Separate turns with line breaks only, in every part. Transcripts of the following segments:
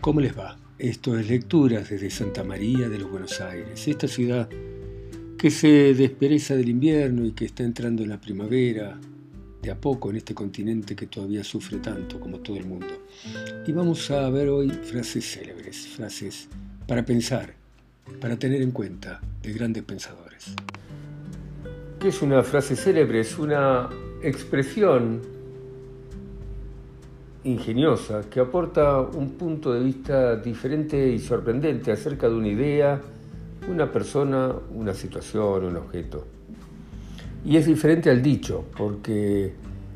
¿cómo les va? Esto es Lecturas desde Santa María de los Buenos Aires, esta ciudad que se despereza del invierno y que está entrando en la primavera de a poco en este continente que todavía sufre tanto como todo el mundo. Y vamos a ver hoy frases célebres, frases para pensar, para tener en cuenta de grandes pensadores. ¿Qué es una frase célebre? Es una expresión ingeniosa que aporta un punto de vista diferente y sorprendente acerca de una idea, una persona, una situación, un objeto. Y es diferente al dicho, porque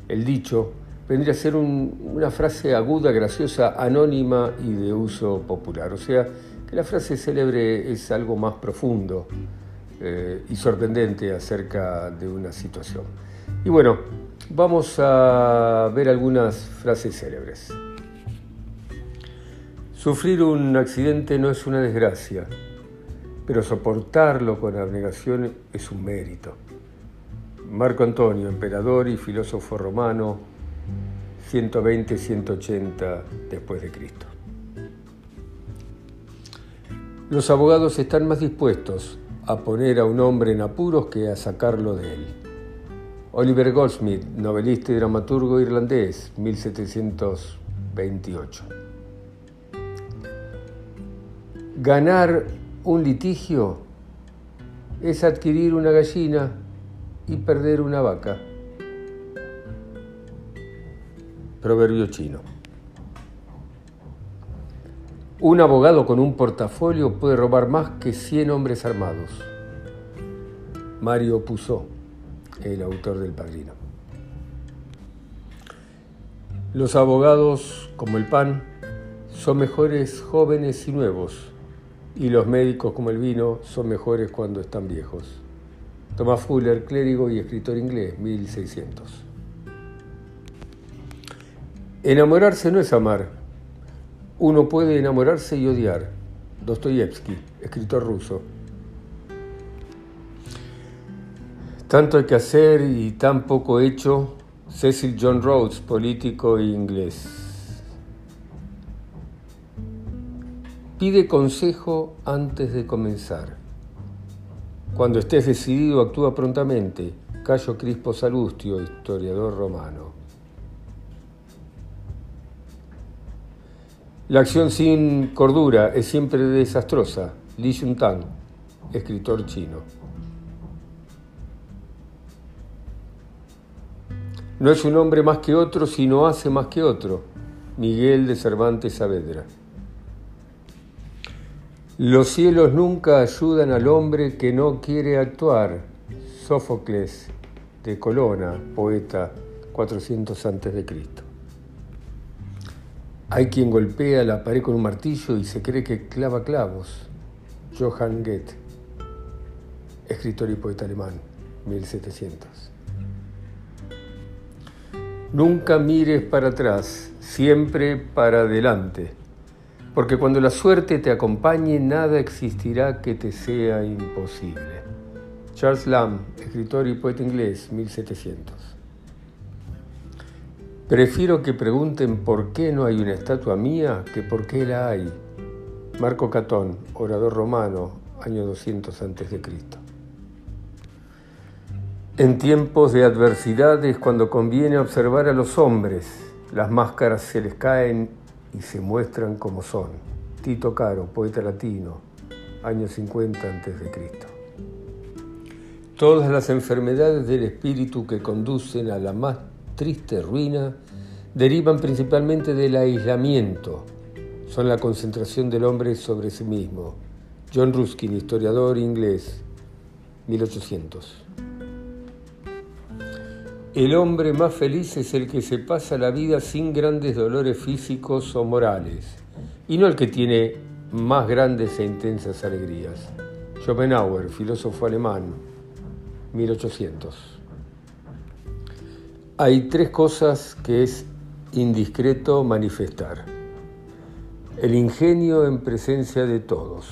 el dicho vendría a ser una frase aguda, graciosa, anónima y de uso popular. O sea, que la frase célebre es algo más profundo eh, y sorprendente acerca de una situación. Y bueno, Vamos a ver algunas frases célebres. Sufrir un accidente no es una desgracia, pero soportarlo con abnegación es un mérito. Marco Antonio, emperador y filósofo romano, 120-180 después de Cristo. Los abogados están más dispuestos a poner a un hombre en apuros que a sacarlo de él. Oliver Goldsmith, novelista y dramaturgo irlandés, 1728. Ganar un litigio es adquirir una gallina y perder una vaca. Proverbio chino. Un abogado con un portafolio puede robar más que 100 hombres armados. Mario Puzo el autor del Padrino. Los abogados, como el pan, son mejores jóvenes y nuevos, y los médicos, como el vino, son mejores cuando están viejos. Thomas Fuller, clérigo y escritor inglés, 1600. Enamorarse no es amar. Uno puede enamorarse y odiar. Dostoyevsky, escritor ruso, Tanto hay que hacer y tan poco hecho. Cecil John Rhodes, político inglés. Pide consejo antes de comenzar. Cuando estés decidido, actúa prontamente. Cayo Crispo Salustio, historiador romano. La acción sin cordura es siempre desastrosa. Li Yuntang, escritor chino. No es un hombre más que otro si no hace más que otro. Miguel de Cervantes Saavedra. Los cielos nunca ayudan al hombre que no quiere actuar. Sófocles de Colona, poeta 400 a.C. Hay quien golpea la pared con un martillo y se cree que clava clavos. Johann Goethe, escritor y poeta alemán, 1700. Nunca mires para atrás, siempre para adelante, porque cuando la suerte te acompañe, nada existirá que te sea imposible. Charles Lamb, escritor y poeta inglés, 1700. Prefiero que pregunten por qué no hay una estatua mía que por qué la hay. Marco Catón, orador romano, año 200 a.C. En tiempos de adversidad es cuando conviene observar a los hombres. Las máscaras se les caen y se muestran como son. Tito Caro, poeta latino, año 50 a.C. Todas las enfermedades del espíritu que conducen a la más triste ruina derivan principalmente del aislamiento. Son la concentración del hombre sobre sí mismo. John Ruskin, historiador inglés, 1800. El hombre más feliz es el que se pasa la vida sin grandes dolores físicos o morales, y no el que tiene más grandes e intensas alegrías. Schopenhauer, filósofo alemán, 1800. Hay tres cosas que es indiscreto manifestar. El ingenio en presencia de todos,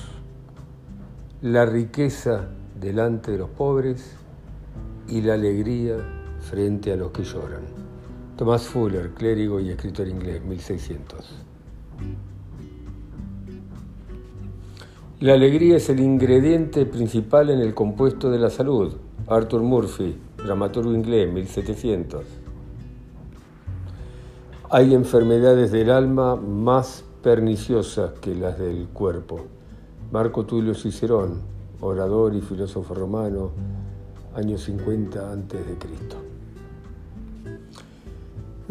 la riqueza delante de los pobres y la alegría frente a los que lloran. Thomas Fuller, clérigo y escritor inglés, 1600. La alegría es el ingrediente principal en el compuesto de la salud. Arthur Murphy, dramaturgo inglés, 1700. Hay enfermedades del alma más perniciosas que las del cuerpo. Marco Tulio Cicerón, orador y filósofo romano, años 50 a.C.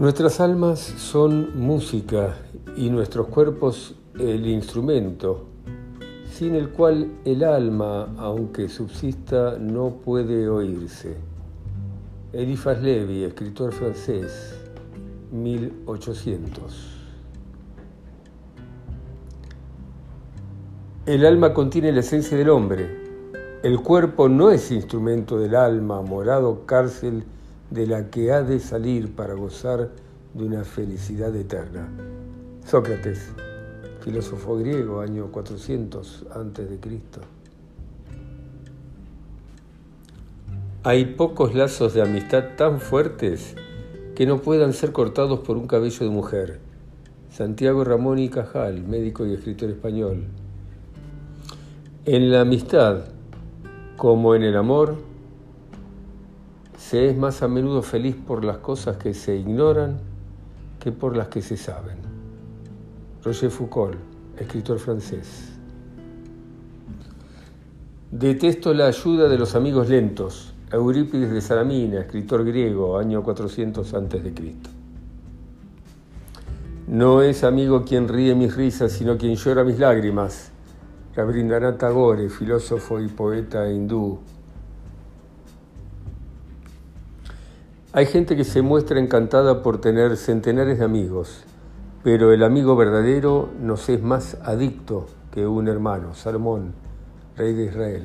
Nuestras almas son música y nuestros cuerpos el instrumento sin el cual el alma, aunque subsista, no puede oírse. Eliphas Levi, escritor francés, 1800. El alma contiene la esencia del hombre. El cuerpo no es instrumento del alma, morado cárcel de la que ha de salir para gozar de una felicidad eterna. Sócrates filósofo griego, año 400 antes de Cristo. Hay pocos lazos de amistad tan fuertes que no puedan ser cortados por un cabello de mujer. Santiago Ramón y Cajal, médico y escritor español. En la amistad, como en el amor, se es más a menudo feliz por las cosas que se ignoran que por las que se saben. Roger Foucault, escritor francés. Detesto la ayuda de los amigos lentos. Eurípides de Salamina, escritor griego, año 400 a.C. No es amigo quien ríe mis risas, sino quien llora mis lágrimas. Rabindranath Tagore, filósofo y poeta hindú. Hay gente que se muestra encantada por tener centenares de amigos pero el amigo verdadero nos es más adicto que un hermano, Salomón, rey de Israel.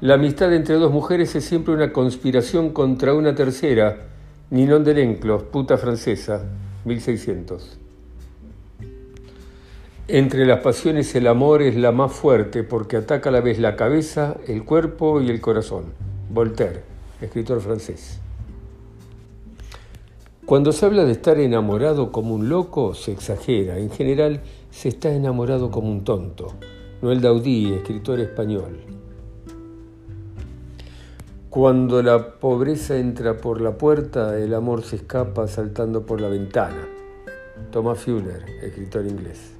La amistad entre dos mujeres es siempre una conspiración contra una tercera, Ninon de Lenclos, puta francesa, 1600. Entre las pasiones el amor es la más fuerte porque ataca a la vez la cabeza, el cuerpo y el corazón. Voltaire, escritor francés. Cuando se habla de estar enamorado como un loco, se exagera. En general, se está enamorado como un tonto. Noel Daudí, escritor español. Cuando la pobreza entra por la puerta, el amor se escapa saltando por la ventana. Thomas Fuller, escritor inglés.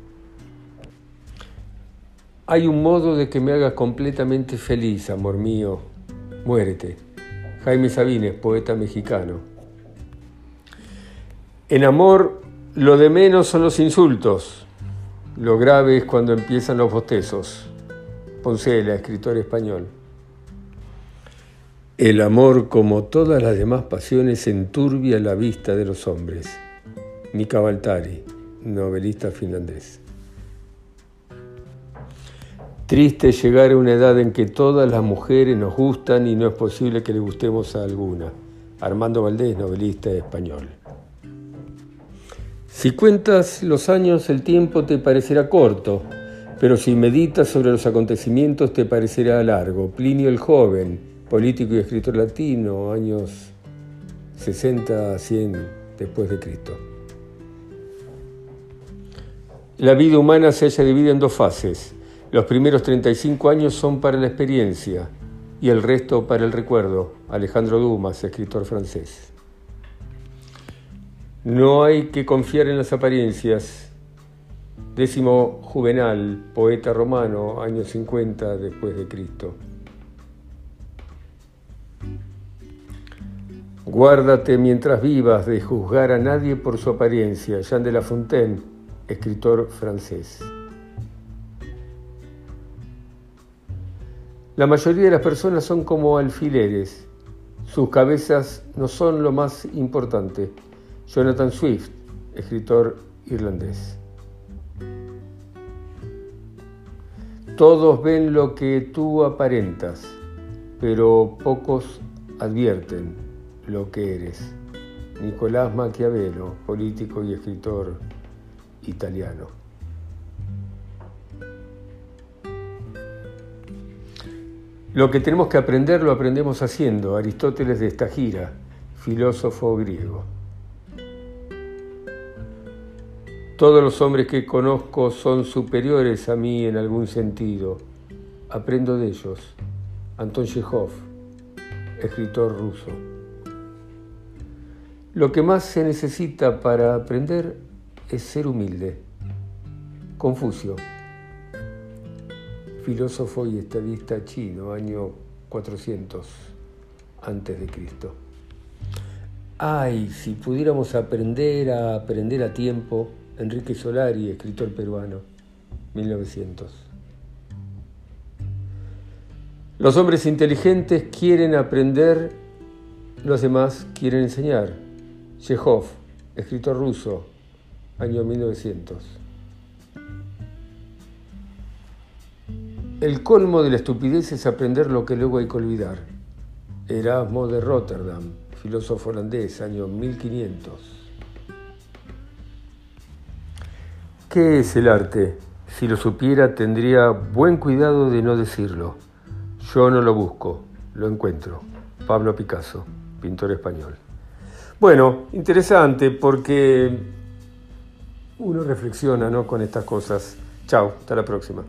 Hay un modo de que me hagas completamente feliz, amor mío. Muérete. Jaime Sabines, poeta mexicano. En amor, lo de menos son los insultos. Lo grave es cuando empiezan los bostezos. Poncela, escritor español. El amor, como todas las demás pasiones, enturbia la vista de los hombres. Mika Baltari, novelista finlandés. Triste llegar a una edad en que todas las mujeres nos gustan y no es posible que le gustemos a alguna. Armando Valdés, novelista español. Si cuentas los años, el tiempo te parecerá corto, pero si meditas sobre los acontecimientos te parecerá largo. Plinio el Joven, político y escritor latino, años 60 a 100 después de Cristo. La vida humana se halla dividida en dos fases. Los primeros 35 años son para la experiencia y el resto para el recuerdo. Alejandro Dumas, escritor francés. No hay que confiar en las apariencias. Décimo Juvenal, poeta romano, año 50 después de Cristo. Guárdate mientras vivas de juzgar a nadie por su apariencia. Jean de La Fontaine, escritor francés. La mayoría de las personas son como alfileres. Sus cabezas no son lo más importante. Jonathan Swift, escritor irlandés. Todos ven lo que tú aparentas, pero pocos advierten lo que eres. Nicolás Maquiavelo, político y escritor italiano. Lo que tenemos que aprender lo aprendemos haciendo. Aristóteles de esta gira, filósofo griego. Todos los hombres que conozco son superiores a mí en algún sentido. Aprendo de ellos. Anton Chekhov, escritor ruso. Lo que más se necesita para aprender es ser humilde. Confucio, filósofo y estadista chino, año 400 antes de Cristo. Ay, si pudiéramos aprender a aprender a tiempo, Enrique Solari, escritor peruano, 1900. Los hombres inteligentes quieren aprender, los demás quieren enseñar. Chekhov, escritor ruso, año 1900. El colmo de la estupidez es aprender lo que luego hay que olvidar. Erasmo de Rotterdam, filósofo holandés, año 1500. ¿Qué es el arte? Si lo supiera tendría buen cuidado de no decirlo. Yo no lo busco, lo encuentro. Pablo Picasso, pintor español. Bueno, interesante porque uno reflexiona ¿no? con estas cosas. Chao, hasta la próxima.